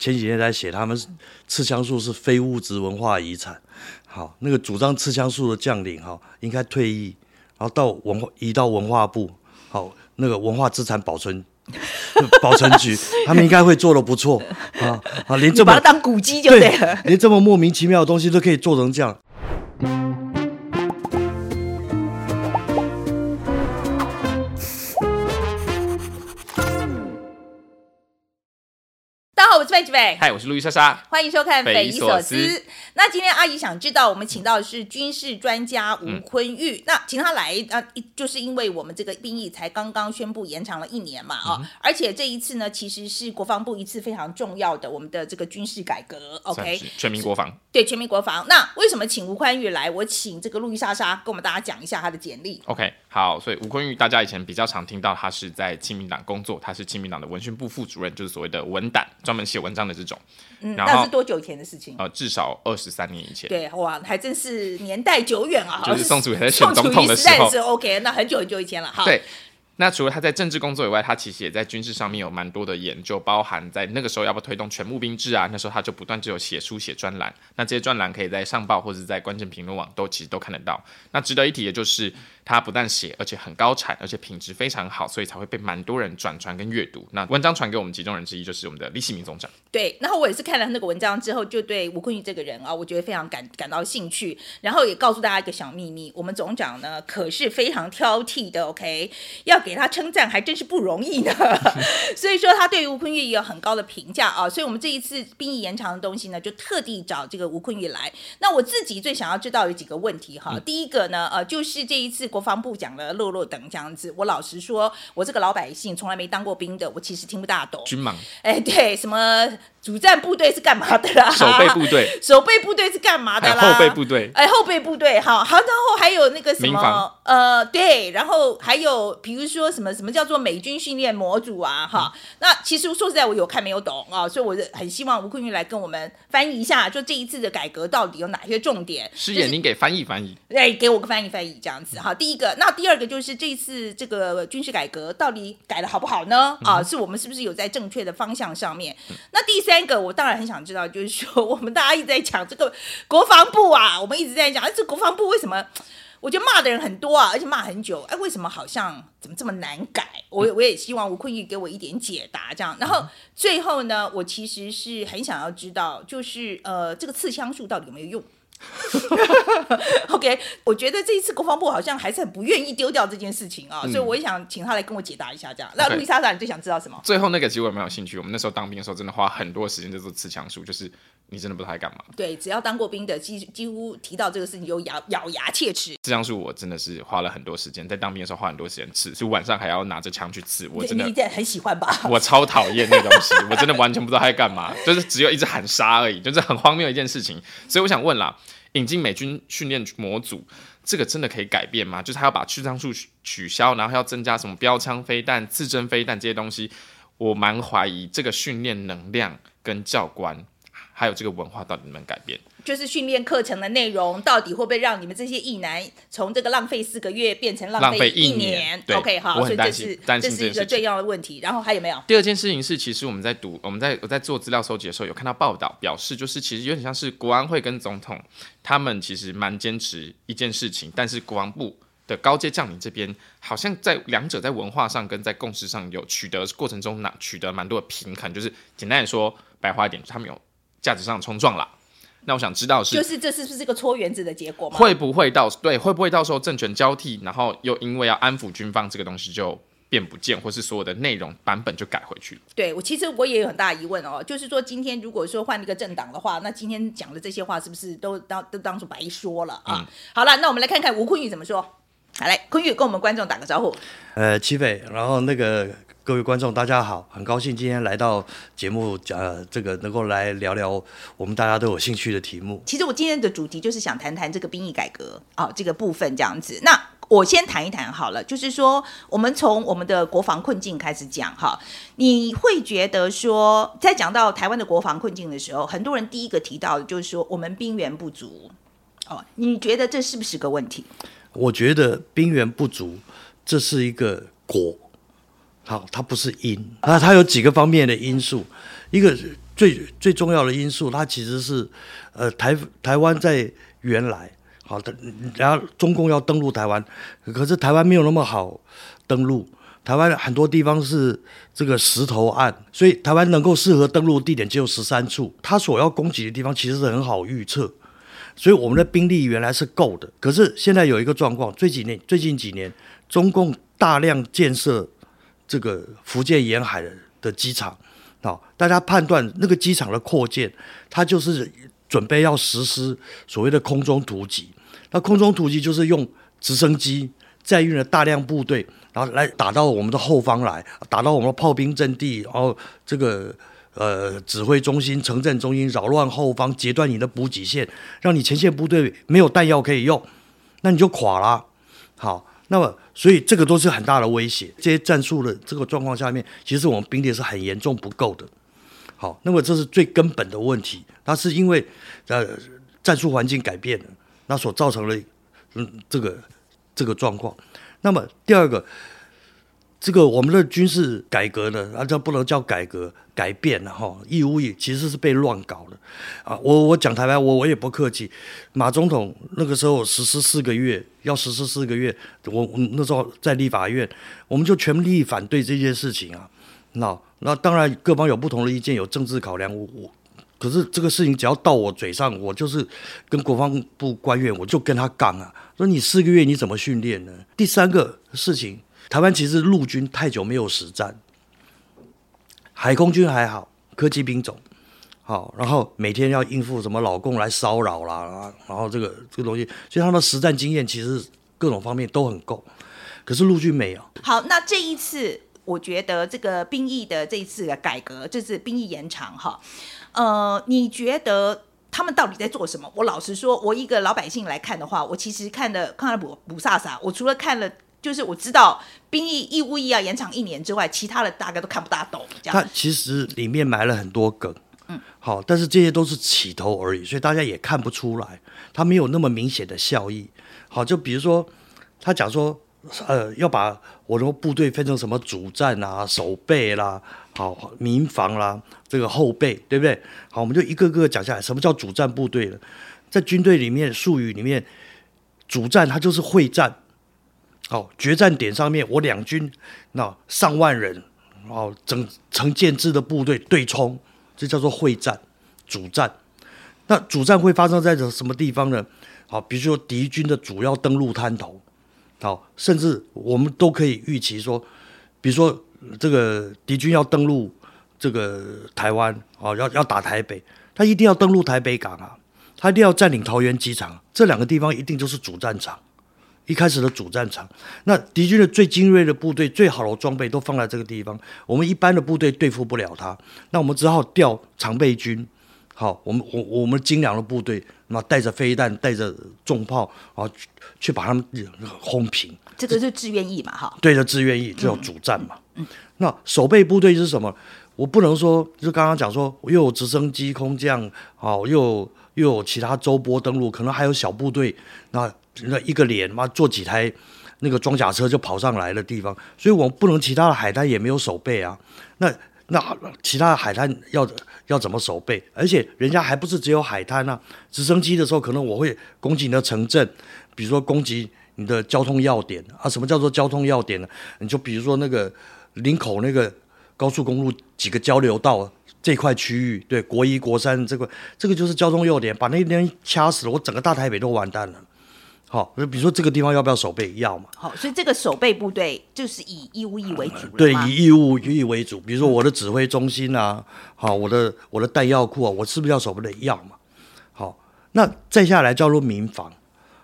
前几天在写，他们赤枪术是非物质文化遗产。好，那个主张赤枪术的将领哈，应该退役，然后到文化移到文化部，好，那个文化资产保存 保存局，他们应该会做的不错啊啊，连这么把它当古迹就对了。连这么莫名其妙的东西都可以做成这样。大家好，我是麦吉伟，嗨，我是路易莎莎。欢迎收看《匪夷所思。那今天阿姨想知道，我们请到的是军事专家吴坤玉。那请他来啊，一就是因为我们这个兵役才刚刚宣布延长了一年嘛啊，而且这一次呢，其实是国防部一次非常重要的我们的这个军事改革。OK，全民国防。对全民国防。那为什么请吴宽玉来？我请这个路易莎莎跟我们大家讲一下他的简历。OK，好，所以吴坤玉大家以前比较常听到他是在亲民党工作，他是亲民党的文宣部副主任，就是所谓的文胆，专门写文章的这种。嗯，然那是多久以前的事情？呃，至少二十三年以前。对，哇，还真是年代久远啊！就是宋楚瑜在选总统的时候瑜时代的时候，OK，那很久很久以前了。好，对，那除了他在政治工作以外，他其实也在军事上面有蛮多的研究，包含在那个时候要不要推动全募兵制啊，那时候他就不断只有写书写专栏，那这些专栏可以在上报或者在关键评论网都其实都看得到。那值得一提的就是他不但写，而且很高产，而且品质非常好，所以才会被蛮多人转传跟阅读。那文章传给我们其中人之一就是我们的李喜明总长。对，然后我也是看了那个文章之后，就对吴坤玉这个人啊，我觉得非常感感到兴趣，然后也告诉大家一个小秘密，我们总长呢可是非常挑剔的，OK，要给他称赞还真是不容易呢。所以说他对于吴坤玉也有很高的评价啊，所以我们这一次兵役延长的东西呢，就特地找这个吴坤玉来。那我自己最想要知道有几个问题哈，第一个呢，呃，就是这一次国防部讲了落落等这样子，我老实说，我这个老百姓从来没当过兵的，我其实听不大懂。军盲哎，对，什么主战部队是干嘛的啦？守备部队，守备部队是干嘛的啦？后备部队，哎，后备部队，好好，然后还有那个什么，呃，对，然后还有比如说什么什么叫做美军训练模组啊，哈，那其实说实在，我有看没有懂啊，所以我是很希望吴坤玉来跟我们翻译一下，就这一次的改革到底有哪些重点？师就是爷您给翻译翻译。哎，给我个翻译翻译这样子哈。第一个，那第二个就是这一次这个军事改革到底改的好不好呢？啊，是我们是不是有在正确的方向上面？那第三个，我当然很想知道，就是说我们大家一直在讲这个国防部啊，我们一直在讲，哎，这国防部为什么？我觉得骂的人很多啊，而且骂很久。哎，为什么好像怎么这么难改？我我也希望吴坤玉给我一点解答，这样。然后最后呢，我其实是很想要知道，就是呃，这个刺枪术到底有没有用 OK，我觉得这一次国防部好像还是很不愿意丢掉这件事情啊，所以我也想请他来跟我解答一下这样。那路易莎莎，你最想知道什么？最后那个其实我也蛮有兴趣，我们那时候当兵的时候真的花很多时间在做刺枪术，就是你真的不知道在干嘛。对，只要当过兵的，几几乎提到这个事情就咬咬牙切齿。刺枪术我真的是花了很多时间，在当兵的时候花很多时间刺，所以晚上还要拿着枪去刺，我真的你很喜欢吧？我超讨厌那东西，我真的完全不知道他在干嘛，就是只有一直喊杀而已，就是很荒谬的一件事情。所以我想问啦，引进美军训练模组，这个真的可以改变吗？就是他要把刺枪术取消，然后要增加什么标枪飞弹、自针飞弹这些东西，我蛮怀疑这个训练能量跟教官。还有这个文化到底能不能改变？就是训练课程的内容，到底会不会让你们这些役男从这个浪费四个月变成浪浪费一一年对 OK，好，所以这是担这是一个最重要的问题。然后还有没有？第二件事情是，其实我们在读，我们在我在做资料收集的时候，有看到报道表示，就是其实有点像是国安会跟总统他们其实蛮坚持一件事情，但是国防部的高阶将领这边好像在两者在文化上跟在共识上有取得过程中拿取得蛮多的平衡，就是简单的说，白话一点，他们有价值上的冲撞啦。那我想知道是，就是这是不是个搓原子的结果吗？会不会到对会不会到时候政权交替，然后又因为要安抚军方这个东西就变不见，或是所有的内容版本就改回去了？对我其实我也有很大疑问哦，就是说今天如果说换一个政党的话，那今天讲的这些话是不是都当都当做白说了啊？好了，那我们来看看吴坤玉怎么说。好，来，坤玉跟我们观众打个招呼。呃，齐斐，然后那个各位观众大家好，很高兴今天来到节目，呃，这个能够来聊聊我们大家都有兴趣的题目。其实我今天的主题就是想谈谈这个兵役改革啊、这个部分这样子。那我先谈一谈好了，就是说我们从我们的国防困境开始讲哈，你会觉得说，在讲到台湾的国防困境的时候，很多人第一个提到的就是说我们兵源不足。哦，你觉得这是不是个问题？我觉得兵源不足，这是一个果，好，它不是因，啊，它有几个方面的因素，一个最最重要的因素，它其实是呃台台湾在原来好的，然后中共要登陆台湾，可是台湾没有那么好登陆。台湾很多地方是这个石头岸，所以台湾能够适合登陆地点只有十三处。它所要攻击的地方其实是很好预测，所以我们的兵力原来是够的。可是现在有一个状况，最几年最近几年，中共大量建设这个福建沿海的的机场，好，大家判断那个机场的扩建，它就是准备要实施所谓的空中突击。那空中突击就是用直升机载运了大量部队。然后来打到我们的后方来，打到我们的炮兵阵地，然后这个呃指挥中心、城镇中心扰乱后方，截断你的补给线，让你前线部队没有弹药可以用，那你就垮了。好，那么所以这个都是很大的威胁。这些战术的这个状况下面，其实我们兵力是很严重不够的。好，那么这是最根本的问题，那是因为呃战术环境改变了，那所造成的嗯这个这个状况。那么第二个，这个我们的军事改革呢，啊，这不能叫改革改变了哈，义务役其实是被乱搞的啊。我我讲台湾，我我也不客气，马总统那个时候实施四个月，要实施四个月，我那时候在立法院，我们就全力反对这件事情啊。那那当然各方有不同的意见，有政治考量，我我。可是这个事情只要到我嘴上，我就是跟国防部官员，我就跟他杠啊，说你四个月你怎么训练呢？第三个事情，台湾其实陆军太久没有实战，海空军还好，科技兵种好，然后每天要应付什么老公来骚扰啦，然后这个这个东西，所以他们实战经验其实各种方面都很够，可是陆军没有。好，那这一次我觉得这个兵役的这一次的改革，这次兵役延长哈。呃，你觉得他们到底在做什么？我老实说，我一个老百姓来看的话，我其实看的看了补补萨萨，我除了看了，就是我知道兵役义务役要延长一年之外，其他的大概都看不大懂。这样，它其实里面埋了很多梗，嗯，好，但是这些都是起头而已，所以大家也看不出来，它没有那么明显的效益。好，就比如说他讲说，呃，要把我的部队分成什么主战啊、守备啦。好，民防啦，这个后备，对不对？好，我们就一个个讲下来。什么叫主战部队呢？在军队里面，术语里面，主战它就是会战。好，决战点上面，我两军那上万人，哦，整成建制的部队对冲，这叫做会战，主战。那主战会发生在什么地方呢？好，比如说敌军的主要登陆滩头，好，甚至我们都可以预期说，比如说。这个敌军要登陆这个台湾，哦，要要打台北，他一定要登陆台北港啊，他一定要占领桃园机场，这两个地方一定就是主战场，一开始的主战场。那敌军的最精锐的部队、最好的装备都放在这个地方，我们一般的部队对付不了他，那我们只好调常备军。好，我们我我们精良的部队，那带着飞弹、带着重炮，啊，去把他们轰平。这个是志愿役嘛？哈，对的，志愿役，这叫主战嘛。嗯，那守备部队是什么？我不能说，就刚刚讲说，又有直升机、空降，好，又又有其他周波登陆，可能还有小部队，那那一个连嘛，坐几台那个装甲车就跑上来的地方，所以我们不能其他的海滩也没有守备啊。那那其他的海滩要要怎么守备？而且人家还不是只有海滩啊，直升机的时候，可能我会攻击你的城镇，比如说攻击。你的交通要点啊？什么叫做交通要点呢？你就比如说那个林口那个高速公路几个交流道这块区域，对，国一、国三这个，这个就是交通要点，把那边掐死了，我整个大台北都完蛋了。好，那比如说这个地方要不要守备？要嘛。好，所以这个守备部队就是以义务役为主对，以义务役为主。比如说我的指挥中心啊，好，我的我的弹药库啊，我是不是要守备的？要嘛。好，那再下来叫做民防。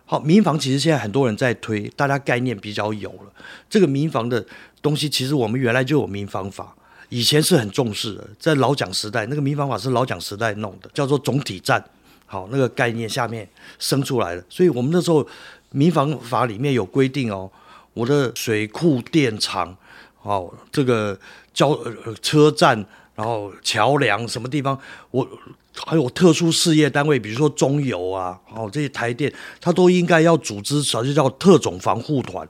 好，民防其实现在很多人在推，大家概念比较有了。这个民防的东西，其实我们原来就有民防法，以前是很重视的，在老蒋时代，那个民防法是老蒋时代弄的，叫做总体战。好，那个概念下面生出来的，所以我们那时候民防法里面有规定哦，我的水库、电厂，哦，这个交呃车站，然后桥梁什么地方，我。还有特殊事业单位，比如说中油啊，哦，这些台电，它都应该要组织，啥就叫特种防护团。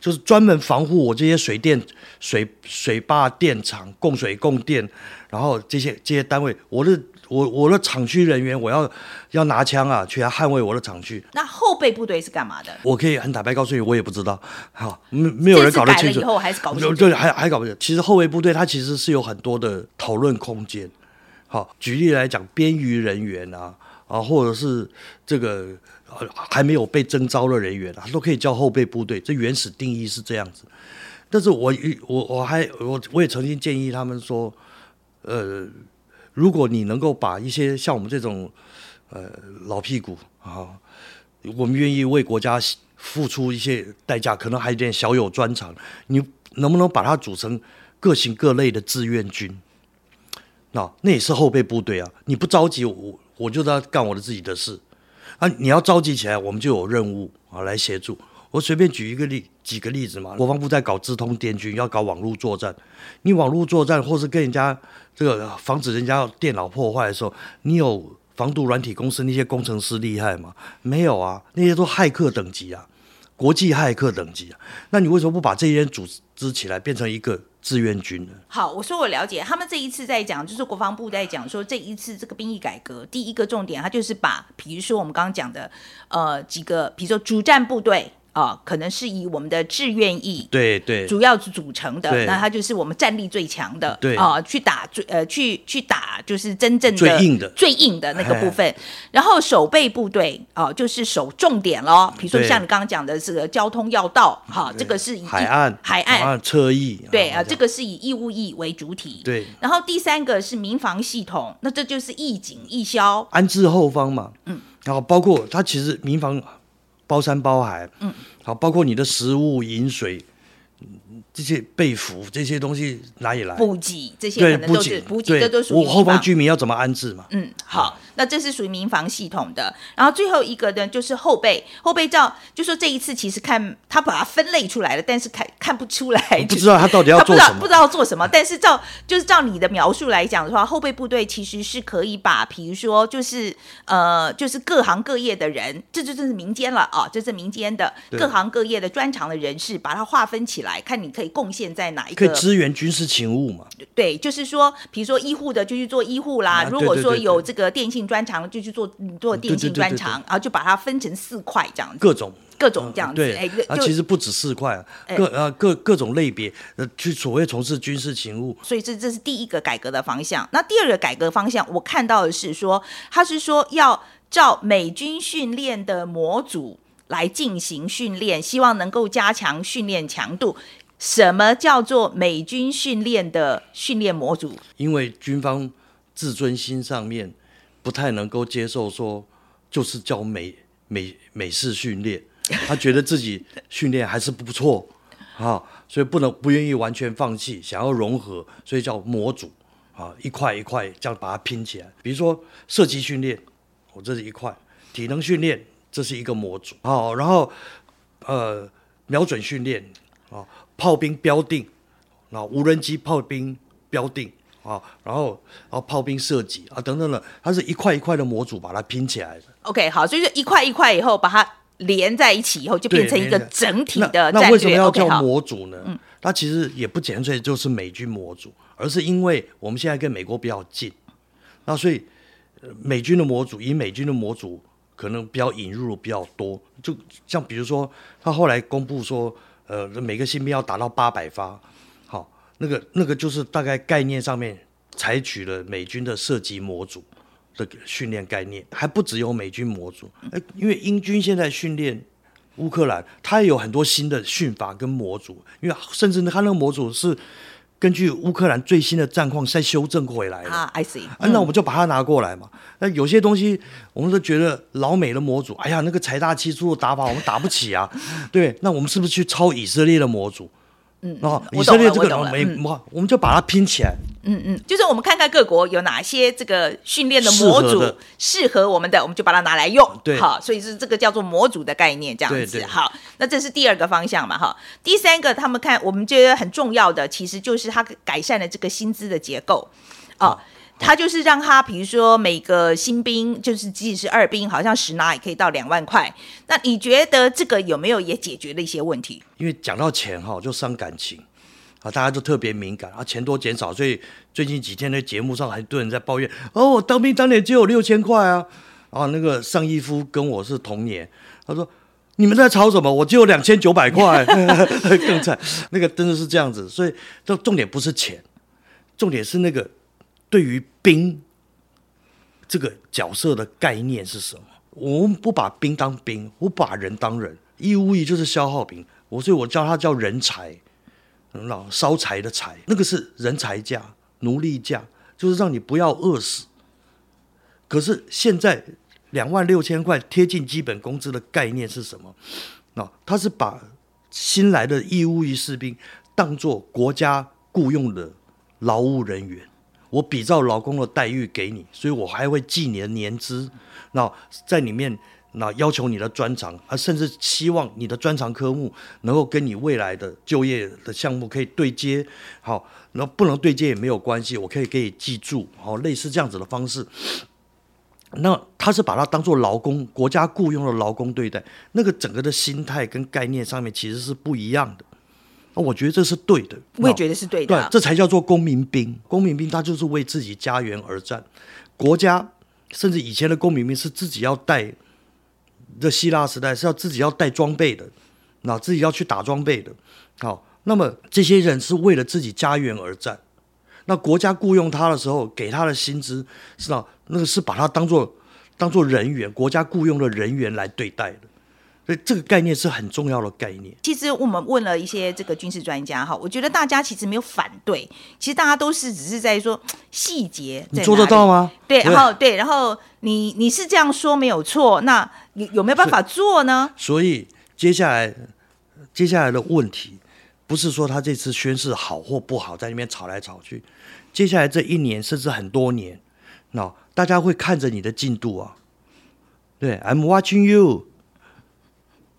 就是专门防护我这些水电、水水坝、电厂、供水、供电，然后这些这些单位，我的我我的厂区人员，我要要拿枪啊，去捍卫我的厂区。那后备部队是干嘛的？我可以很坦白告诉你，我也不知道，好，没没有人搞得清楚。以后还是搞不清楚。对，还还搞不清楚。其实后备部队它其实是有很多的讨论空间。好，举例来讲，边余人员啊，啊，或者是这个还没有被征召的人员啊，都可以叫后备部队。这原始定义是这样子。但是我我我还我我也曾经建议他们说，呃。如果你能够把一些像我们这种，呃，老屁股啊，我们愿意为国家付出一些代价，可能还有点小有专长，你能不能把它组成各型各类的志愿军？那那也是后备部队啊！你不着急，我我就在干我的自己的事啊！你要着急起来，我们就有任务啊来协助。我随便举一个例几个例子嘛，国防部在搞智通电军，要搞网络作战，你网络作战或是跟人家。这个防止人家电脑破坏的时候，你有防毒软体公司那些工程师厉害吗？没有啊，那些都骇客等级啊，国际骇客等级啊。那你为什么不把这些人组织起来，变成一个志愿军呢？好，我说我了解，他们这一次在讲，就是国防部在讲说，这一次这个兵役改革，第一个重点，他就是把，比如说我们刚刚讲的，呃，几个，比如说主战部队。啊，可能是以我们的志愿役对对主要组成的，那它就是我们战力最强的，对啊，去打最呃去去打就是真正的最硬的最硬的那个部分。然后守备部队啊，就是守重点咯，比如说像你刚刚讲的这个交通要道，哈，这个是以海岸海岸车役，对啊，这个是以义务役为主体。对，然后第三个是民防系统，那这就是义警义消安置后方嘛，嗯，然后包括它其实民防。包山包海，嗯，好，包括你的食物、饮水，这些被服这些东西哪里来？补给这些可能都是补给，这都属于我后方居民要怎么安置嘛？嗯，好。那这是属于民防系统的，然后最后一个呢，就是后备后备照，就说这一次其实看他把它分类出来了，但是看看不出来，不知道他到底要做什么，不知道做什么。但是照就是照你的描述来讲的话，后备部队其实是可以把，比如说就是呃，就是各行各业的人，这就真是民间了啊，这是民间的各行各业的专长的人士，把它划分起来，看你可以贡献在哪一个，可以支援军事勤务嘛？对，就是说，比如说医护的就去做医护啦，如果说有这个电信。专长就去做做电信专长，然后就把它分成四块这样子，各种各种这样子。哎，啊，其实不止四块，各呃各各种类别呃去所谓从事军事勤务。所以这这是第一个改革的方向。那第二个改革方向，我看到的是说，他是说要照美军训练的模组来进行训练，希望能够加强训练强度。什么叫做美军训练的训练模组？因为军方自尊心上面。不太能够接受说，就是叫美美美式训练，他觉得自己训练还是不错 啊，所以不能不愿意完全放弃，想要融合，所以叫模组啊，一块一块这样把它拼起来。比如说射击训练，我这是一块；体能训练，这是一个模组。好，然后呃瞄准训练啊，炮兵标定啊，无人机炮兵标定。啊，然后，然后炮兵射击啊，等等的，它是一块一块的模组把它拼起来的。OK，好，所以说一块一块以后把它连在一起以后，就变成一个整体的战略。那为什么要叫模组呢？嗯，它其实也不纯粹就是美军模组，而是因为我们现在跟美国比较近，那所以美军的模组以美军的模组可能比较引入比较多。就像比如说，他后来公布说，呃，每个新兵要达到八百发。好那个那个就是大概概念上面采取了美军的射击模组的训练概念，还不只有美军模组，哎，因为英军现在训练乌克兰，他也有很多新的训法跟模组，因为甚至他那个模组是根据乌克兰最新的战况再修正回来的啊，I see，啊，那我们就把它拿过来嘛。那有些东西我们都觉得老美的模组，哎呀，那个财大气粗的打法我们打不起啊，对，那我们是不是去抄以色列的模组？嗯，哦，以色列这个没，我我们就把它拼起来。嗯嗯，就是我们看看各国有哪些这个训练的模组适合我们的，我们就把它拿来用。对，好，所以是这个叫做模组的概念，这样子。好，那这是第二个方向嘛，哈。第三个，他们看我们觉得很重要的，其实就是它改善了这个薪资的结构。哦，他就是让他，比如说每个新兵，就是即使是二兵，好像十拿也可以到两万块。那你觉得这个有没有也解决了一些问题？因为讲到钱哈，就伤感情啊，大家就特别敏感啊，钱多减少，所以最近几天的节目上还多人在抱怨哦，我当兵当年只有六千块啊，啊，那个上一夫跟我是同年，他说。你们在吵什么？我只有两千九百块，更惨。那个真的是这样子，所以这重点不是钱，重点是那个对于兵这个角色的概念是什么？我们不把兵当兵，我把人当人，义务役就是消耗品。我所以，我叫他叫人才，老烧柴的柴，那个是人才价、奴隶价，就是让你不要饿死。可是现在。两万六千块贴近基本工资的概念是什么？那他是把新来的义务役士兵当做国家雇佣的劳务人员，我比照劳工的待遇给你，所以我还会记你的年资。那在里面，那要求你的专长，啊，甚至希望你的专长科目能够跟你未来的就业的项目可以对接。好，那不能对接也没有关系，我可以给你记住。好，类似这样子的方式。那他是把它当做劳工，国家雇佣的劳工对待，那个整个的心态跟概念上面其实是不一样的。那我觉得这是对的，我也觉得是对的。对，这才叫做公民兵。公民兵他就是为自己家园而战，国家甚至以前的公民兵是自己要带，这希腊时代是要自己要带装备的，那自己要去打装备的。好，那么这些人是为了自己家园而战。那国家雇佣他的时候，给他的薪资是吧？那个是把他当做当做人员，国家雇佣的人员来对待的，所以这个概念是很重要的概念。其实我们问了一些这个军事专家哈，我觉得大家其实没有反对，其实大家都是只是在说细节。你做得到吗？对，然后对，然后你你是这样说没有错，那有有没有办法做呢？所以接下来接下来的问题。不是说他这次宣誓好或不好，在那边吵来吵去。接下来这一年甚至很多年，那大家会看着你的进度啊。对，I'm watching you，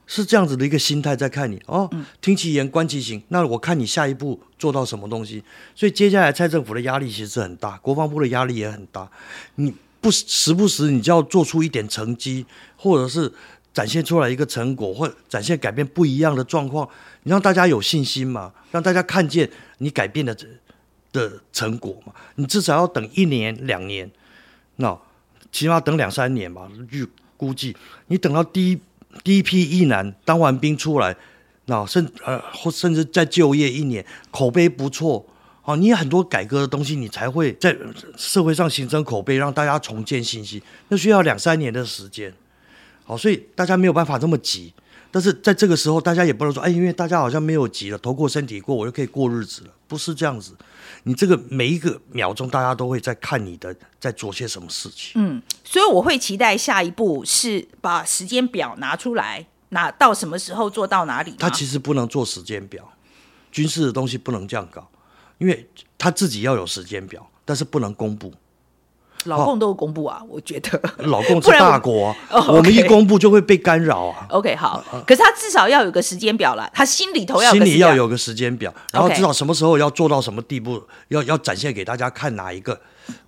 是这样子的一个心态在看你哦。听其言，观其行。那我看你下一步做到什么东西。所以接下来蔡政府的压力其实很大，国防部的压力也很大。你不时不时你就要做出一点成绩，或者是。展现出来一个成果，或展现改变不一样的状况，你让大家有信心嘛？让大家看见你改变的的成果嘛？你至少要等一年两年，那起码等两三年吧。预估计，你等到第一第一批役男当完兵出来，那甚呃或甚至再就业一年，口碑不错，哦，你有很多改革的东西，你才会在社会上形成口碑，让大家重建信心。那需要两三年的时间。好，所以大家没有办法这么急，但是在这个时候，大家也不能说，哎，因为大家好像没有急了，头过身体过，我就可以过日子了，不是这样子。你这个每一个秒钟，大家都会在看你的在做些什么事情。嗯，所以我会期待下一步是把时间表拿出来，拿到什么时候做到哪里。他其实不能做时间表，军事的东西不能这样搞，因为他自己要有时间表，但是不能公布。老共都公布啊，我觉得老共是大国，我们一公布就会被干扰啊。OK，好，可是他至少要有个时间表了，他心里头要心里要有个时间表，然后知道什么时候要做到什么地步，要要展现给大家看哪一个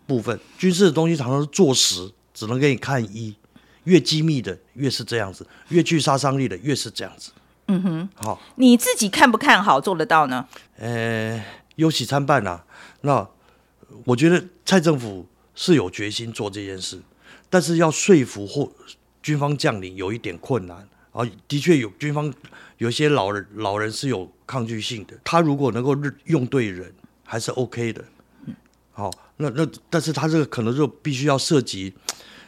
部分。军事的东西常常是做实，只能给你看一，越机密的越是这样子，越具杀伤力的越是这样子。嗯哼，好，你自己看不看好做得到呢？呃，忧喜参半啊。那我觉得蔡政府。是有决心做这件事，但是要说服或军方将领有一点困难啊。的确有军方有些老人老人是有抗拒性的，他如果能够用对人，还是 OK 的。好，那那但是他这个可能就必须要涉及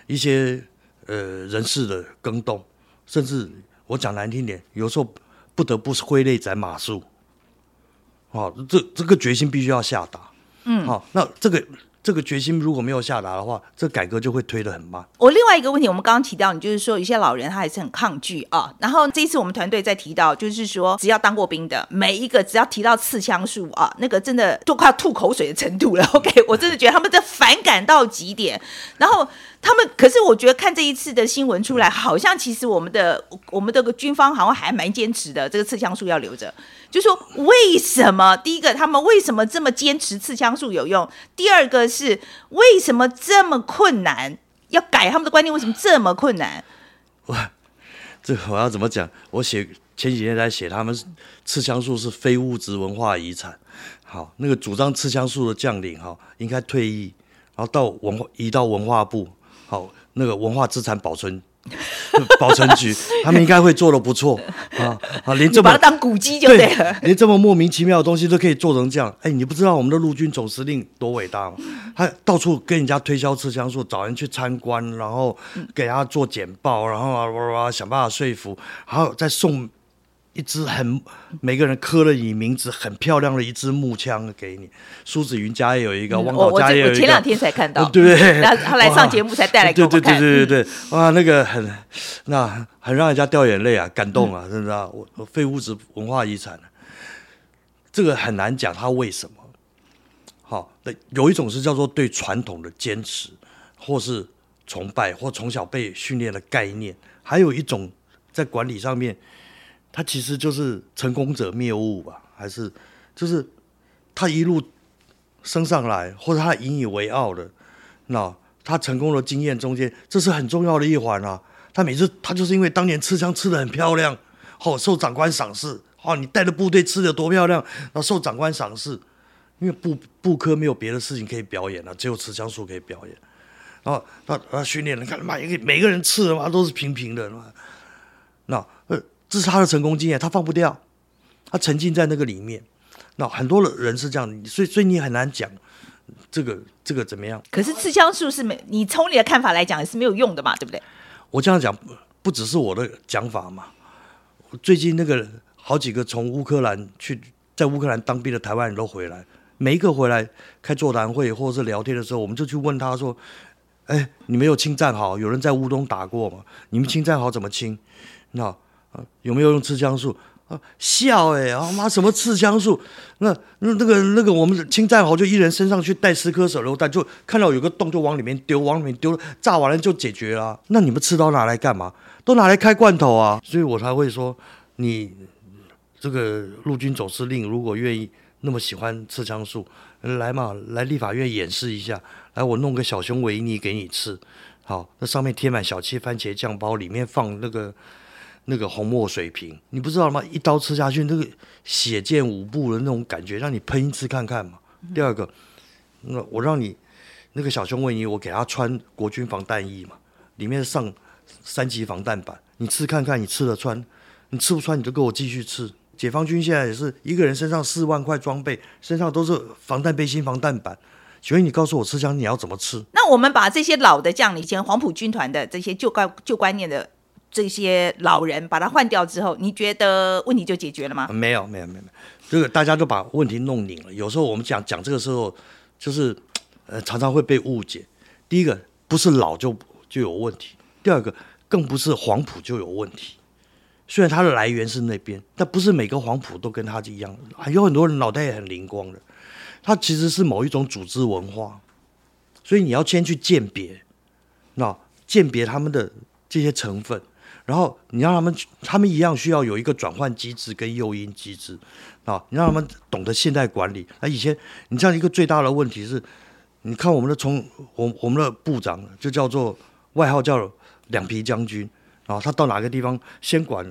一些呃人事的更动，甚至我讲难听点，有时候不得不挥泪斩马谡。好，这这个决心必须要下达。嗯，好，那这个。这个决心如果没有下达的话，这改革就会推得很慢。我另外一个问题，我们刚刚提到，你就是说一些老人他还是很抗拒啊。然后这一次我们团队在提到，就是说只要当过兵的每一个，只要提到刺枪术啊，那个真的都快要吐口水的程度了。OK，我真的觉得他们这反感到极点。然后他们，可是我觉得看这一次的新闻出来，好像其实我们的我们这个军方好像还蛮坚持的，这个刺枪术要留着。就说为什么？第一个，他们为什么这么坚持刺枪术有用？第二个是为什么这么困难？要改他们的观念，为什么这么困难？哇这我要怎么讲？我写前几天在写，他们刺枪术是非物质文化遗产。好，那个主张刺枪术的将领哈，应该退役，然后到文化移到文化部，好，那个文化资产保存 保存局，他们应该会做的不错啊啊，连这么把它当古迹就对了。连这么莫名其妙的东西都可以做成这样，哎，你不知道我们的陆军总司令多伟大吗？他到处跟人家推销刺枪术，找人去参观，然后给他做简报，然后啊哇哇想办法说服，然后再送一支很每个人刻了你名字很漂亮的一支木枪给你。苏子云家也有一个，汪导家也有一个，我前两天才看到，对 不对？然后他来上节目才带来给对对我看。对对对对，哇，那个很那很让人家掉眼泪啊，感动啊，真的啊，我我非物质文化遗产、这个很难讲它为什么。好，那有一种是叫做对传统的坚持，或是崇拜，或从小被训练的概念；还有一种在管理上面，他其实就是成功者谬误吧，还是就是他一路升上来，或者他引以为傲的，那他成功的经验中间，这是很重要的一环啊。他每次他就是因为当年吃枪吃的很漂亮，哦，受长官赏识，哦，你带的部队吃的多漂亮，然后受长官赏识，因为部部科没有别的事情可以表演了、只有持枪术可以表演。然后他他训练，你看妈，一个每个人吃的嘛都是平平的，妈那呃，这是他的成功经验，他放不掉，他沉浸在那个里面。那很多的人是这样，所以所以你很难讲这个这个怎么样。可是刺枪术是没，你从你的看法来讲是没有用的嘛，对不对？我这样讲不不只是我的讲法嘛。最近那个好几个从乌克兰去在乌克兰当兵的台湾人都回来，每一个回来开座谈会或者是聊天的时候，我们就去问他说：“哎，你们有清战好？有人在乌东打过吗？你们清战好怎么清？那、呃有没有用刺枪术？”啊，笑哎、啊妈什么刺枪术？那那那个那个我们清战好就一人身上去带十颗手榴弹，就看到有个洞就往里面丢，往里面丢，炸完了就解决了。那你们刺刀拿来干嘛？都拿来开罐头啊！所以我才会说，你这个陆军总司令如果愿意那么喜欢刺枪术，来嘛，来立法院演示一下，来我弄个小熊维尼给你吃，好，那上面贴满小七番茄酱包，里面放那个那个红墨水瓶，你不知道吗？一刀吃下去，那个血溅五步的那种感觉，让你喷一次看看嘛。第二个，那我让你那个小熊维尼，我给他穿国军防弹衣嘛，里面上三级防弹板，你吃看看，你吃了穿，你吃不穿你就给我继续吃。解放军现在也是一个人身上四万块装备，身上都是防弹背心、防弹板。请问你告诉我吃枪你要怎么吃？那我们把这些老的将领，以前黄埔军团的这些旧观旧观念的这些老人，把它换掉之后，你觉得问题就解决了吗？没有，没有，没有，没有，这个大家都把问题弄拧了。有时候我们讲讲这个时候，就是呃常常会被误解。第一个不是老就就有问题，第二个更不是黄埔就有问题。虽然它的来源是那边，但不是每个黄埔都跟他一样。还有很多人脑袋也很灵光的，它其实是某一种组织文化，所以你要先去鉴别，那鉴别他们的这些成分，然后你让他们他们一样需要有一个转换机制跟诱因机制啊，你让他们懂得现代管理。那以前你像一个最大的问题是，你看我们的从我我们的部长就叫做外号叫两皮将军。啊，他到哪个地方先管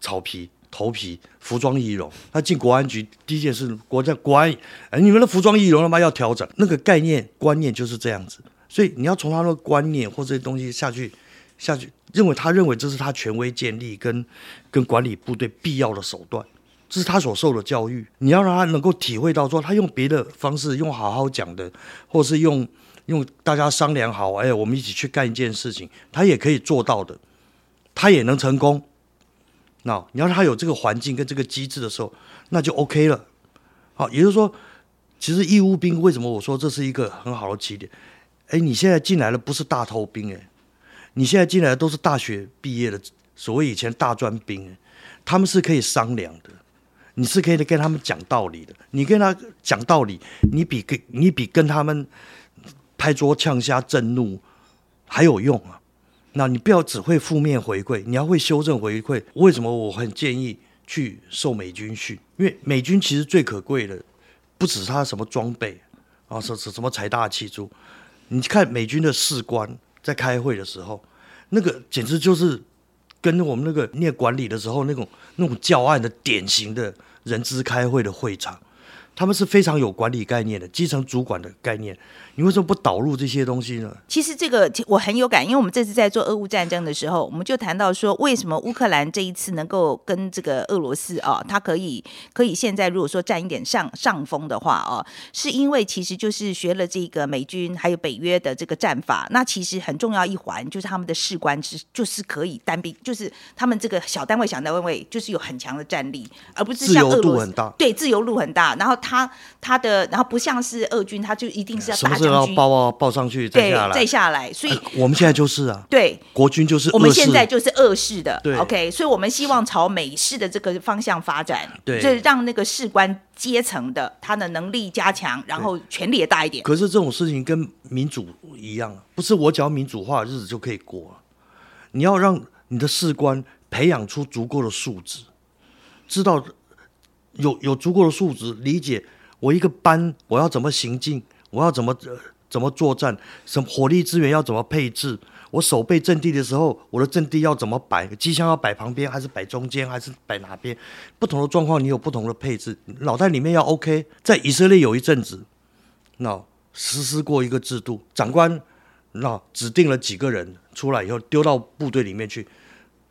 草皮、头皮、服装仪容。他进国安局第一件事，国家国安，哎，你们的服装仪容他妈要调整，那个概念观念就是这样子。所以你要从他的观念或这些东西下去下去，认为他认为这是他权威建立跟跟管理部队必要的手段，这是他所受的教育。你要让他能够体会到，说他用别的方式，用好好讲的，或是用用大家商量好，哎，我们一起去干一件事情，他也可以做到的。他也能成功，那你要让他有这个环境跟这个机制的时候，那就 OK 了。好，也就是说，其实义务兵为什么我说这是一个很好的起点？哎，你现在进来了不是大头兵，哎，你现在进来都是大学毕业的，所谓以前大专兵，他们是可以商量的，你是可以跟他们讲道理的。你跟他讲道理，你比跟你比跟他们拍桌呛虾震怒还有用啊！那你不要只会负面回馈，你要会修正回馈。为什么我很建议去受美军训，因为美军其实最可贵的不止他什么装备啊，什什什么财大气粗，你看美军的士官在开会的时候，那个简直就是跟我们那个念管理的时候那种那种教案的典型的人资开会的会场。他们是非常有管理概念的基层主管的概念，你为什么不导入这些东西呢？其实这个我很有感，因为我们这次在做俄乌战争的时候，我们就谈到说，为什么乌克兰这一次能够跟这个俄罗斯啊，它可以可以现在如果说占一点上上风的话啊，是因为其实就是学了这个美军还有北约的这个战法，那其实很重要一环就是他们的士官是就是可以单兵，就是他们这个小单位小单位就是有很强的战力，而不是像俄罗斯对自由度很大，然后他他的，然后不像是俄军，他就一定是要打将军，报啊报上去再下来，再下来。所以我们现在就是啊，对，国军就是我们现在就是恶式的，对，OK。所以我们希望朝美式的这个方向发展，对，就让那个士官阶层的他的能力加强，然后权力也大一点。可是这种事情跟民主一样，不是我只要民主化，日子就可以过了。你要让你的士官培养出足够的素质，知道有有足够的素质，理解。我一个班，我要怎么行进？我要怎么怎么作战？什么火力资源要怎么配置？我守备阵地的时候，我的阵地要怎么摆？机枪要摆旁边，还是摆中间，还是摆哪边？不同的状况，你有不同的配置。脑袋里面要 OK。在以色列有一阵子，那实施过一个制度，长官那指定了几个人出来以后，丢到部队里面去。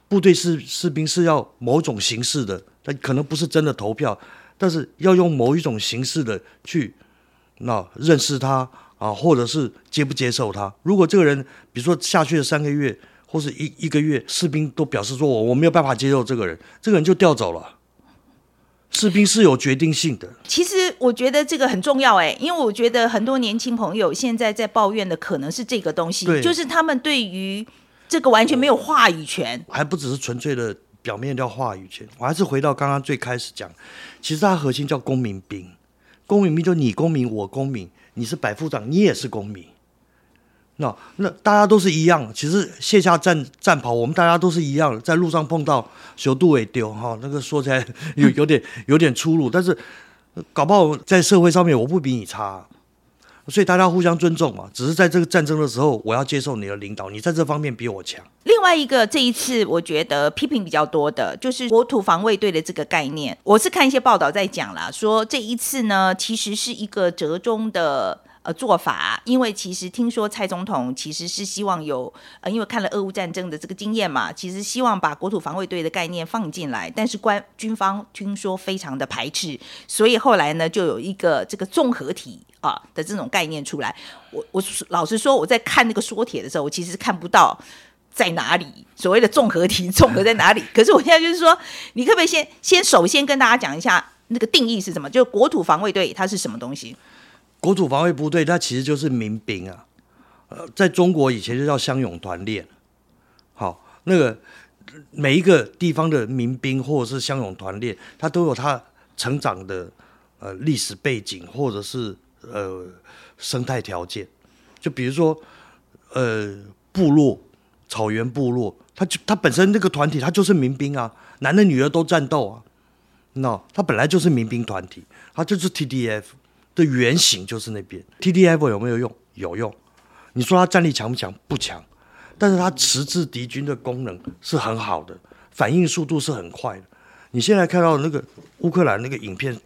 部队士士兵是要某种形式的，但可能不是真的投票。但是要用某一种形式的去那认识他啊，或者是接不接受他。如果这个人，比如说下去了三个月或是一一个月，士兵都表示说我我没有办法接受这个人，这个人就调走了。士兵是有决定性的。其实我觉得这个很重要哎，因为我觉得很多年轻朋友现在在抱怨的可能是这个东西，就是他们对于这个完全没有话语权，还不只是纯粹的。表面叫话语权，我还是回到刚刚最开始讲，其实它核心叫公民兵。公民兵就你公民，我公民，你是百夫长，你也是公民。那那大家都是一样，其实卸下战战袍，我们大家都是一样，在路上碰到小杜伟丢哈，那个说起来有有点有点出入，但是搞不好在社会上面我不比你差。所以大家互相尊重嘛，只是在这个战争的时候，我要接受你的领导，你在这方面比我强。另外一个，这一次我觉得批评比较多的就是国土防卫队的这个概念。我是看一些报道在讲啦，说这一次呢，其实是一个折中的。呃，做法，因为其实听说蔡总统其实是希望有，呃，因为看了俄乌战争的这个经验嘛，其实希望把国土防卫队的概念放进来，但是官军方听说非常的排斥，所以后来呢，就有一个这个综合体啊的这种概念出来。我我老实说，我在看那个说帖的时候，我其实看不到在哪里所谓的综合体综合在哪里。可是我现在就是说，你可不可以先先首先跟大家讲一下那个定义是什么？就是国土防卫队它是什么东西？国土防卫部队，它其实就是民兵啊，呃，在中国以前就叫乡勇团练。好，那个每一个地方的民兵或者是乡勇团练，它都有它成长的呃历史背景或者是呃生态条件。就比如说呃部落草原部落，它就它本身那个团体它就是民兵啊，男的女的都战斗啊，那它本来就是民兵团体，它就是 TDF。的原型就是那边，TDF 有没有用？有用。你说它战力强不强？不强，但是它迟滞敌军的功能是很好的，反应速度是很快的。你现在看到那个乌克兰那个影片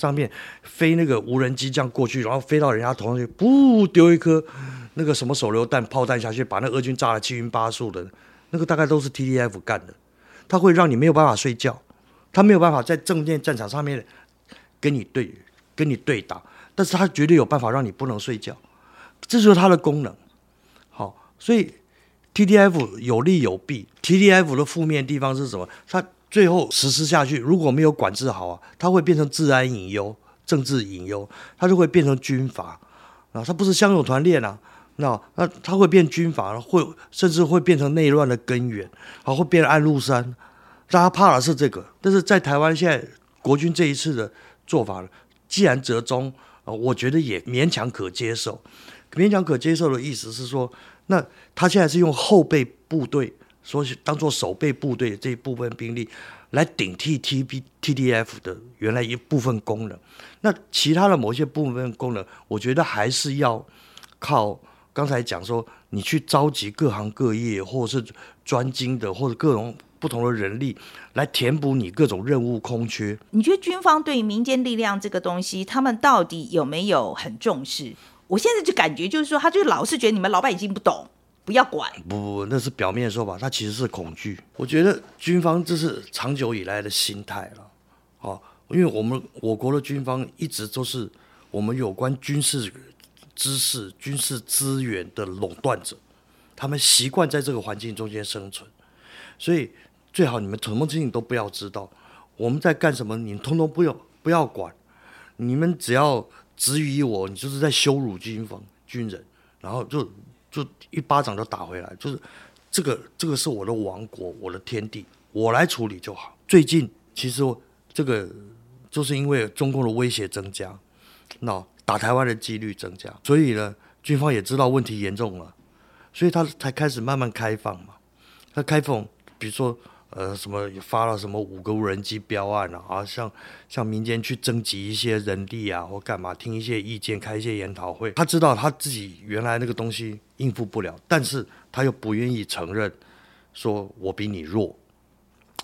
上面飞那个无人机这样过去，然后飞到人家头上去，不丢一颗那个什么手榴弹、炮弹下去，把那俄军炸得七晕八素的，那个大概都是 TDF 干的。它会让你没有办法睡觉，它没有办法在正面战场上面跟你对。跟你对打，但是他绝对有办法让你不能睡觉，这就是它的功能。好，所以 TDF 有利有弊。TDF 的负面地方是什么？它最后实施下去，如果没有管制好啊，它会变成治安隐忧、政治隐忧，它就会变成军阀啊。它不是乡勇团练啊，那那它会变军阀，会甚至会变成内乱的根源，好，会变安禄山。大家怕的是这个，但是在台湾现在国军这一次的做法？既然折中，呃，我觉得也勉强可接受。勉强可接受的意思是说，那他现在是用后备部队说是当做守备部队这一部分兵力来顶替 T B T D F 的原来一部分功能。那其他的某些部分功能，我觉得还是要靠刚才讲说，你去召集各行各业或者是专精的或者各种不同的人力来填补你各种任务空缺。你觉得军方对民间力量这个东西，他们到底有没有很重视？我现在就感觉就是说，他就老是觉得你们老百姓不懂，不要管。不不不，那是表面说法，他其实是恐惧。我觉得军方这是长久以来的心态了，哦，因为我们我国的军方一直都是我们有关军事知识、军事资源的垄断者，他们习惯在这个环境中间生存，所以最好你们什么事情都不要知道，我们在干什么，你通通不要不要管，你们只要质疑我，你就是在羞辱军方军人，然后就就一巴掌就打回来，就是这个这个是我的王国，我的天地，我来处理就好。最近其实这个就是因为中共的威胁增加，那打台湾的几率增加，所以呢，军方也知道问题严重了，所以他才开始慢慢开放嘛。他开放，比如说呃什么发了什么五个无人机标案啊，啊像像民间去征集一些人力啊，或干嘛，听一些意见，开一些研讨会。他知道他自己原来那个东西应付不了，但是他又不愿意承认，说我比你弱。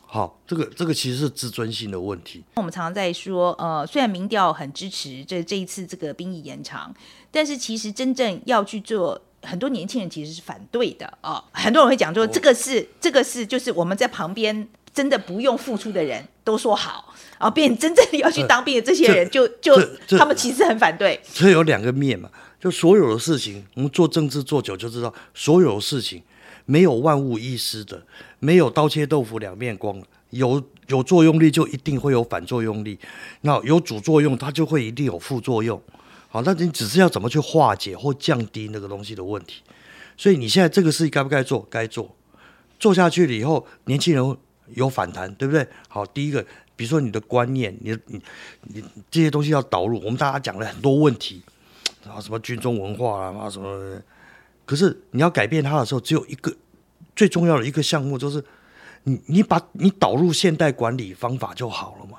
好，这个这个其实是自尊心的问题。我们常常在说，呃，虽然民调很支持这这一次这个兵役延长，但是其实真正要去做，很多年轻人其实是反对的啊、很多人会讲说，这个是这个是就是我们在旁边真的不用付出的人都说好，然后变真正要去当兵的这些人就就他们其实很反对。这有两个面嘛，就所有的事情，我们做政治做久就知道，所有的事情没有万无一失的，没有刀切豆腐两面光，有有作用力就一定会有反作用力，那有主作用，它就会一定有副作用。好，那你只是要怎么去化解或降低那个东西的问题。所以你现在这个事该不该做？该做，做下去了以后，年轻人有反弹，对不对？好，第一个，比如说你的观念，你你你这些东西要导入，我们大家讲了很多问题，啊，什么军中文化啊，什么，可是你要改变它的时候，只有一个最重要的一个项目，就是你你把你导入现代管理方法就好了嘛。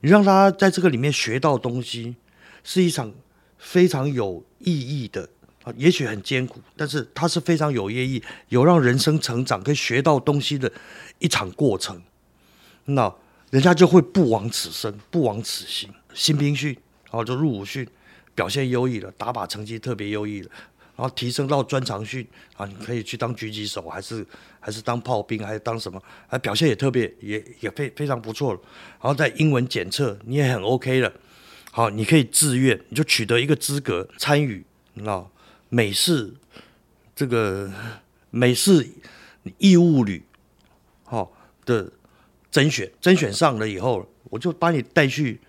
你让他在这个里面学到东西，是一场非常有意义的啊，也许很艰苦，但是它是非常有意义，有让人生成长跟学到东西的一场过程。那人家就会不枉此生，不枉此行。新兵训，然后就入伍训，表现优异了，打靶成绩特别优异了，然后提升到专长训啊，你可以去当狙击手，还是还是当炮兵，还是当什么？啊，表现也特别也也非非常不错了。然后在英文检测你也很 OK 了，好，你可以自愿，你就取得一个资格参与那美式这个美式义务旅，好、的甄选，甄选上了以后，我就把你带去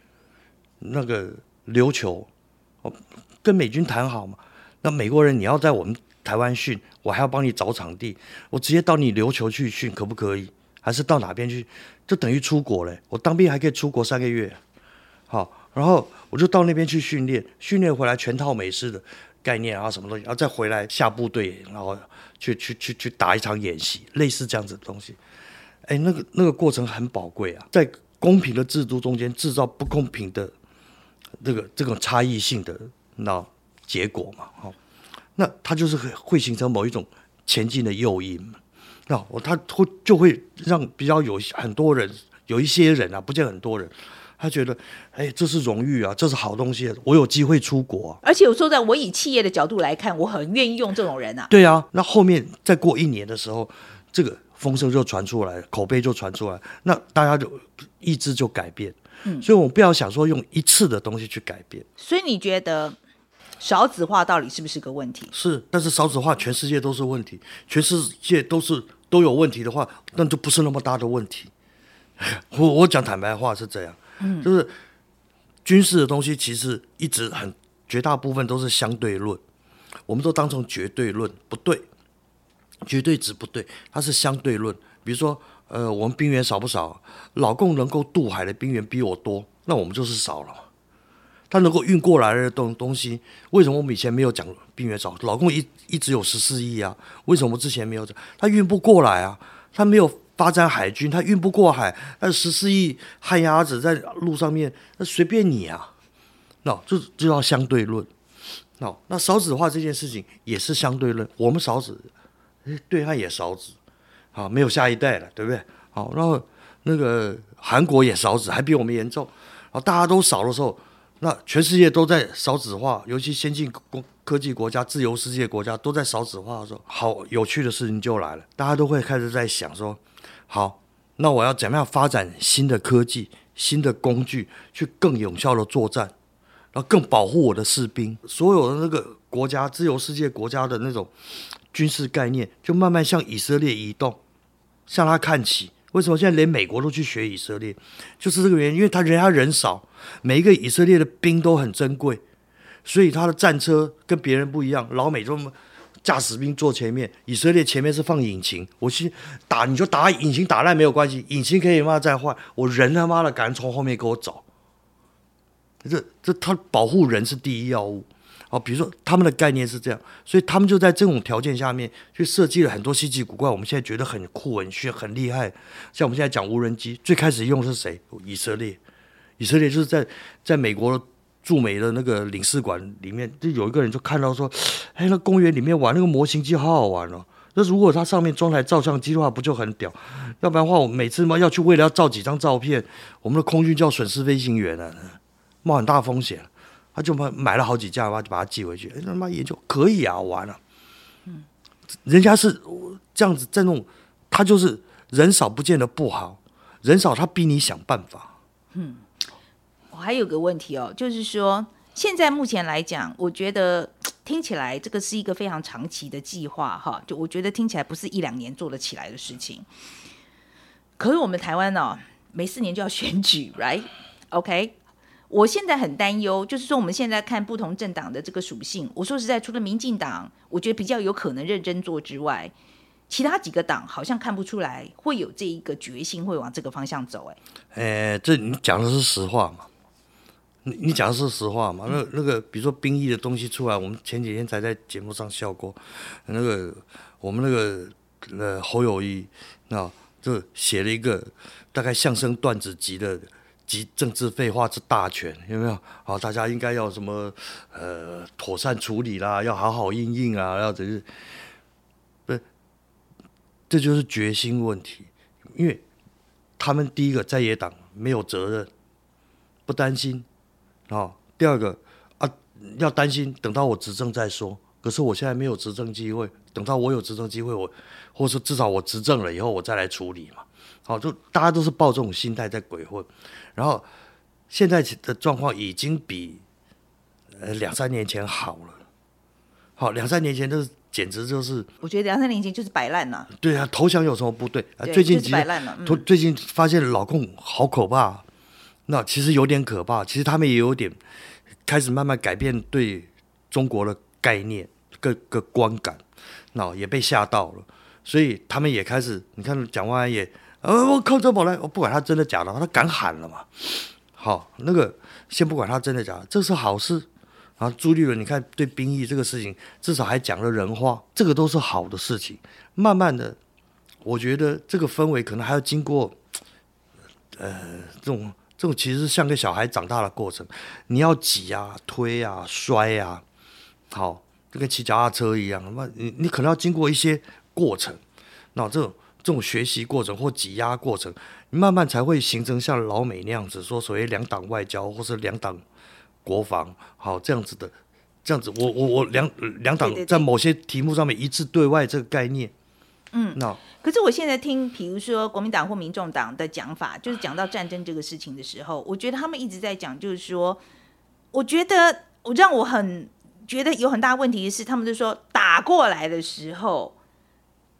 那个琉球，哦，跟美军谈好嘛。那美国人你要在我们台湾训，我还要帮你找场地，我直接到你琉球去训，可不可以？还是到哪边去？就等于出国嘞。我当兵还可以出国三个月，好，然后我就到那边去训练，训练回来全套美式的概念啊，什么东西，然后再回来下部队，然后去去去去打一场演习，类似这样子的东西。哎，那个那个过程很宝贵啊，在公平的制度中间制造不公平的这个这种差异性的那结果嘛，好、那它就是会会形成某一种前进的诱因。那我他会就会让比较有很多人有一些人啊，不见很多人，他觉得哎，这是荣誉啊，这是好东西，我有机会出国、啊。而且我说在我以企业的角度来看，我很愿意用这种人啊。对啊，那后面再过一年的时候，这个风声就传出来，口碑就传出来，那大家就意志就改变。嗯，所以我们不要想说用一次的东西去改变，所以你觉得少子化到底是不是个问题？是，但是少子化全世界都是问题，全世界都是都有问题的话，那就不是那么大的问题。我我讲坦白话是这样，嗯，就是军事的东西其实一直很绝大部分都是相对论，我们都当成绝对论，不对，绝对值不对，它是相对论。比如说，呃，我们兵员少不少？老共能够渡海的兵员比我多，那我们就是少了嘛。它能够运过来的东东西，为什么我们以前没有讲兵源少？老共一一直有十四亿啊，为什么之前没有？他运不过来啊，他没有发展海军，他运不过海，那十四亿旱鸭子在路上面，那随便你啊，那这就要相对论。那那少子化这件事情也是相对论，我们少子，对岸也少子，好，没有下一代了，对不对？好，然后那个韩国也少子，还比我们严重。然后大家都少的时候，那全世界都在少子化，尤其先进工科技国家、自由世界国家都在少子化的时候，好有趣的事情就来了，大家都会开始在想说，好，那我要怎么样发展新的科技、新的工具，去更有效的作战，然后更保护我的士兵。所有的那个国家、自由世界国家的那种军事概念，就慢慢向以色列移动，向他看齐。为什么现在连美国都去学以色列？就是这个原因，因为他人家人少，每一个以色列的兵都很珍贵，所以他的战车跟别人不一样。老美就驾驶兵坐前面，以色列前面是放引擎。我去打你就打引擎打烂没有关系，引擎可以妈再换，我人他妈的敢从后面给我走。这这他保护人是第一要务。哦，比如说他们的概念是这样，所以他们就在这种条件下面去设计了很多稀奇古怪，我们现在觉得很酷、很炫、很厉害。像我们现在讲无人机，最开始用的是谁？以色列，以色列就是在在美国驻美的那个领事馆里面，就有一个人就看到说，哎，那公园里面玩那个模型机好好玩哦。那如果它上面装台照相机的话，不就很屌？要不然的话，我每次嘛要去为了要照几张照片，我们的空军就要损失飞行员了，冒很大风险。他就买买了好几架，嘛，就把它寄回去。哎，他妈研究可以啊，完了。嗯，人家是这样子在弄，他就是人少不见得不好，人少他逼你想办法。嗯，还有个问题哦，就是说现在目前来讲，我觉得听起来这个是一个非常长期的计划哈，就我觉得听起来不是一两年做得起来的事情。可是我们台湾呢，每四年就要选举，right？OK？我现在很担忧，就是说我们现在看不同政党的这个属性。我说实在，除了民进党，我觉得比较有可能认真做之外，其他几个党好像看不出来会有这一个决心，会往这个方向走。哎，哎，这你讲的是实话嘛？你你讲的是实话嘛？那那个，比如说兵役的东西出来，我们前几天才在节目上笑过。那个我们那个呃侯友谊，那就写了一个大概相声段子集的。集政治废话之大全有没有？好，大家应该要什么？呃，妥善处理啦，要好好应应啊，要只是不，这就是决心问题。因为他们第一个在野党没有责任，不担心啊。第二个啊，要担心，等到我执政再说。可是我现在没有执政机会，等到我有执政机会，我或是至少我执政了以后，我再来处理嘛。好，就大家都是抱这种心态在鬼混。然后现在的状况已经比呃两三年前好了。好，两三年前都是简直就是，我觉得两三年前就是摆烂了。对啊，投降有什么不对？最近摆烂了。最近发现老共好可怕，那其实有点可怕。其实他们也有点开始慢慢改变对中国的概念、各个观感，那也被吓到了。所以他们也开始，你看蒋万安也。呃，我靠，这宝来，我不管他真的假的，他敢喊了嘛？好，那个先不管他真的假的，这是好事。然后朱立伦，你看对兵役这个事情，至少还讲了人话，这个都是好的事情。慢慢的，我觉得这个氛围可能还要经过，呃，这种这种其实像个小孩长大的过程，你要挤啊、推啊、摔啊，好，就跟骑脚踏车一样，那你你可能要经过一些过程，那这种。这种学习过程或挤压过程，慢慢才会形成像老美那样子说所谓两党外交或是两党国防，好这样子的，这样子，我我我两两党在某些题目上面一致对外这个概念，嗯，那可是我现在听，比如说国民党或民众党的讲法，就是讲到战争这个事情的时候，我觉得他们一直在讲，就是说，我觉得我让我很觉得有很大问题的是，他们就说打过来的时候。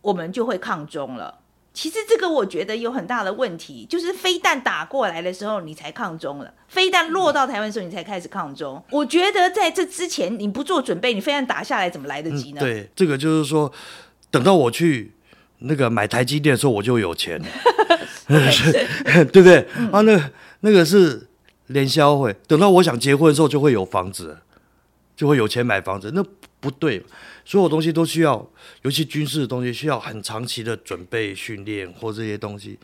我们就会抗中了。其实这个我觉得有很大的问题，就是飞弹打过来的时候你才抗中了，飞弹落到台湾的时候你才开始抗中。我觉得在这之前你不做准备，你飞弹打下来怎么来得及呢？对，这个就是说，等到我去那个买台积电的时候，我就有钱，对不对？啊，那那个是联销会，等到我想结婚的时候就会有房子，就会有钱买房子，那不对。所有东西都需要，尤其军事的东西需要很长期的准备训练或这些东西。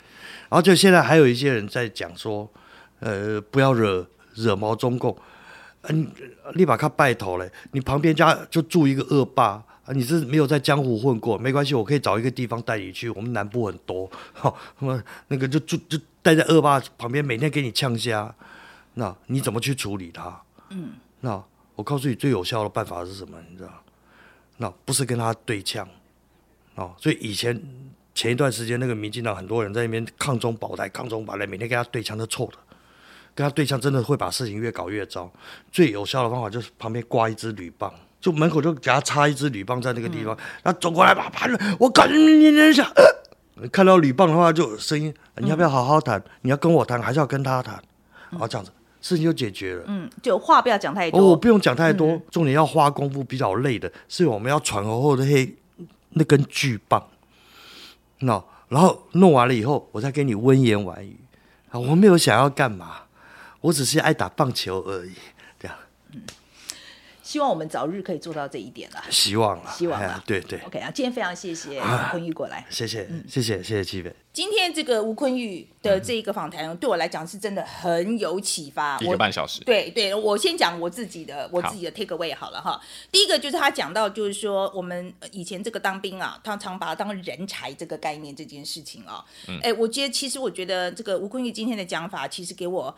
然后就现在还有一些人在讲说，呃，不要惹惹毛中共。嗯，立马他拜头嘞，你旁边家就住一个恶霸。你是没有在江湖混过，没关系，我可以找一个地方带你去。我们南部很多，好，那个就住就待在恶霸旁边，每天给你呛虾，那你怎么去处理他？嗯，那我告诉你最有效的办法是什么？你知道？那不是跟他对呛，哦，所以以前前一段时间那个民进党很多人在那边抗中保台，抗中保台，每天跟他对枪都臭的，跟他对枪真的会把事情越搞越糟。最有效的方法就是旁边挂一支铝棒。就门口就给他插一支铝棒在那个地方，他走过来把啪，我赶紧你你想，看到铝棒的话就有声音，你要不要好好谈？你要跟我谈还是要跟他谈？啊，这样子事情就解决了。嗯，就话不要讲太多。我，不用讲太多，重点要花功夫比较累的是我们要喘后后的黑那根巨棒，那然后弄完了以后，我再给你温言婉语啊，我没有想要干嘛，我只是爱打棒球而已，这样。嗯。希望我们早日可以做到这一点了。希望了，希望了。对对。OK 啊，今天非常谢谢吴坤玉过来。谢谢，谢谢，谢谢七北。今天这个吴坤玉的这一个访谈，对我来讲是真的很有启发。一个半小时。对对，我先讲我自己的，我自己的 take away 好了哈。第一个就是他讲到，就是说我们以前这个当兵啊，他常把它当人才这个概念这件事情啊。嗯。哎，我觉得其实我觉得这个吴坤玉今天的讲法，其实给我。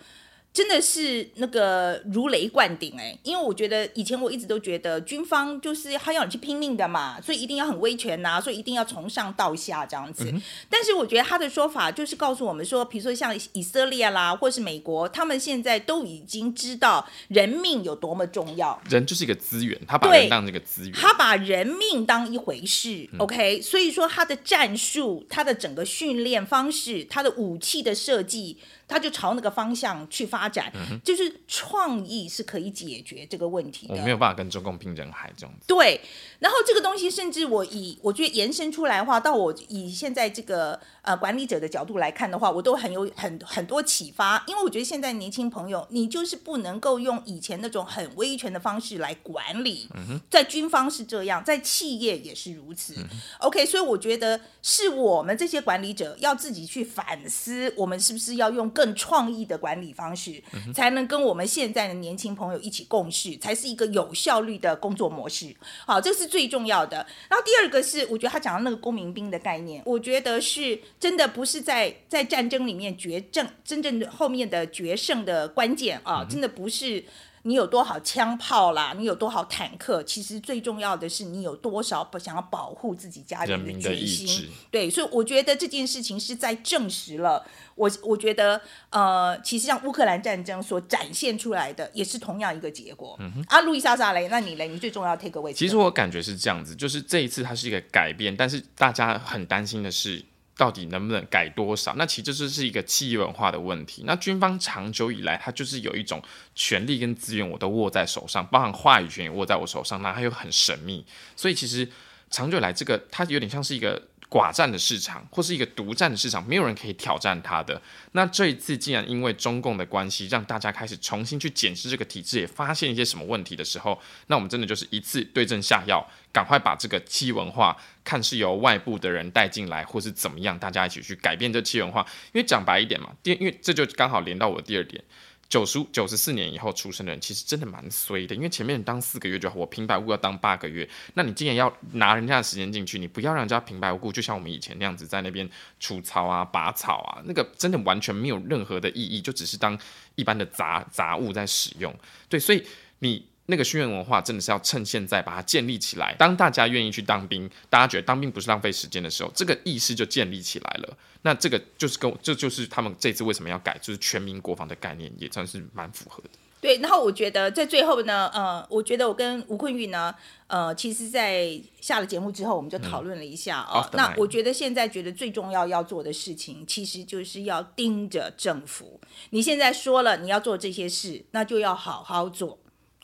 真的是那个如雷贯顶哎，因为我觉得以前我一直都觉得军方就是他要你去拼命的嘛，所以一定要很威权呐，所以一定要从上到下这样子。但是我觉得他的说法就是告诉我们说，比如说像以色列啦，或是美国，他们现在都已经知道人命有多么重要，人就是一个资源，他把人当这个资源，他把人命当一回事。OK，所以说他的战术、他的整个训练方式、他的武器的设计。他就朝那个方向去发展，就是创意是可以解决这个问题的。我没有办法跟中共拼人海这样子。对，然后这个东西甚至我以我觉得延伸出来的话，到我以现在这个呃管理者的角度来看的话，我都很有很很多启发。因为我觉得现在年轻朋友，你就是不能够用以前那种很威权的方式来管理。嗯在军方是这样，在企业也是如此。OK，所以我觉得是我们这些管理者要自己去反思，我们是不是要用更更创意的管理方式，才能跟我们现在的年轻朋友一起共事，才是一个有效率的工作模式。好，这是最重要的。然后第二个是，我觉得他讲的那个公民兵的概念，我觉得是真的不是在在战争里面决胜，真正后面的决胜的关键啊，真的不是。你有多少枪炮啦？你有多少坦克？其实最重要的是你有多少不想要保护自己家人的决心。对，所以我觉得这件事情是在证实了我。我觉得，呃，其实像乌克兰战争所展现出来的，也是同样一个结果。嗯啊，路易莎莎雷，那你嘞？你最重要 take 位置？其实我感觉是这样子，就是这一次它是一个改变，但是大家很担心的是。到底能不能改多少？那其实这是一个企业文化的问题。那军方长久以来，它就是有一种权力跟资源，我都握在手上，包含话语权也握在我手上，那它又很神秘。所以其实长久以来，这个它有点像是一个。寡占的市场，或是一个独占的市场，没有人可以挑战它的。那这一次，既然因为中共的关系，让大家开始重新去检视这个体制，也发现一些什么问题的时候，那我们真的就是一次对症下药，赶快把这个七文化看是由外部的人带进来，或是怎么样，大家一起去改变这七文化。因为讲白一点嘛，因为这就刚好连到我的第二点。九十九十四年以后出生的人，其实真的蛮衰的，因为前面当四个月就好，我平白无故要当八个月，那你竟然要拿人家的时间进去，你不要让人家平白无故，就像我们以前那样子在那边除草啊、拔草啊，那个真的完全没有任何的意义，就只是当一般的杂杂物在使用。对，所以你。那个训练文化真的是要趁现在把它建立起来。当大家愿意去当兵，大家觉得当兵不是浪费时间的时候，这个意识就建立起来了。那这个就是跟这就是他们这次为什么要改，就是全民国防的概念，也算是蛮符合的。对，然后我觉得在最后呢，呃，我觉得我跟吴坤玉呢，呃，其实，在下了节目之后，我们就讨论了一下啊。那我觉得现在觉得最重要要做的事情，其实就是要盯着政府。你现在说了你要做这些事，那就要好好做。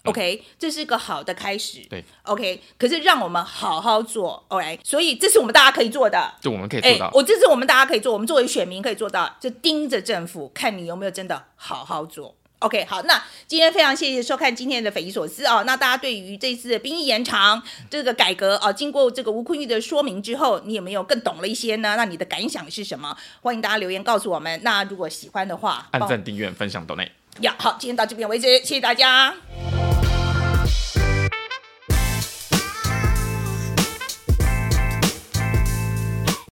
OK，这是个好的开始。对，OK，可是让我们好好做，OK，所以这是我们大家可以做的，就我们可以做到。我这是我们大家可以做，我们作为选民可以做到，就盯着政府，看你有没有真的好好做。OK，好，那今天非常谢谢收看今天的匪夷所思哦。那大家对于这次的兵役延长这个改革啊，经过这个吴坤玉的说明之后，你有没有更懂了一些呢？那你的感想是什么？欢迎大家留言告诉我们。那如果喜欢的话，按赞、订阅、分享都内。呀，好，今天到这边为止，谢谢大家。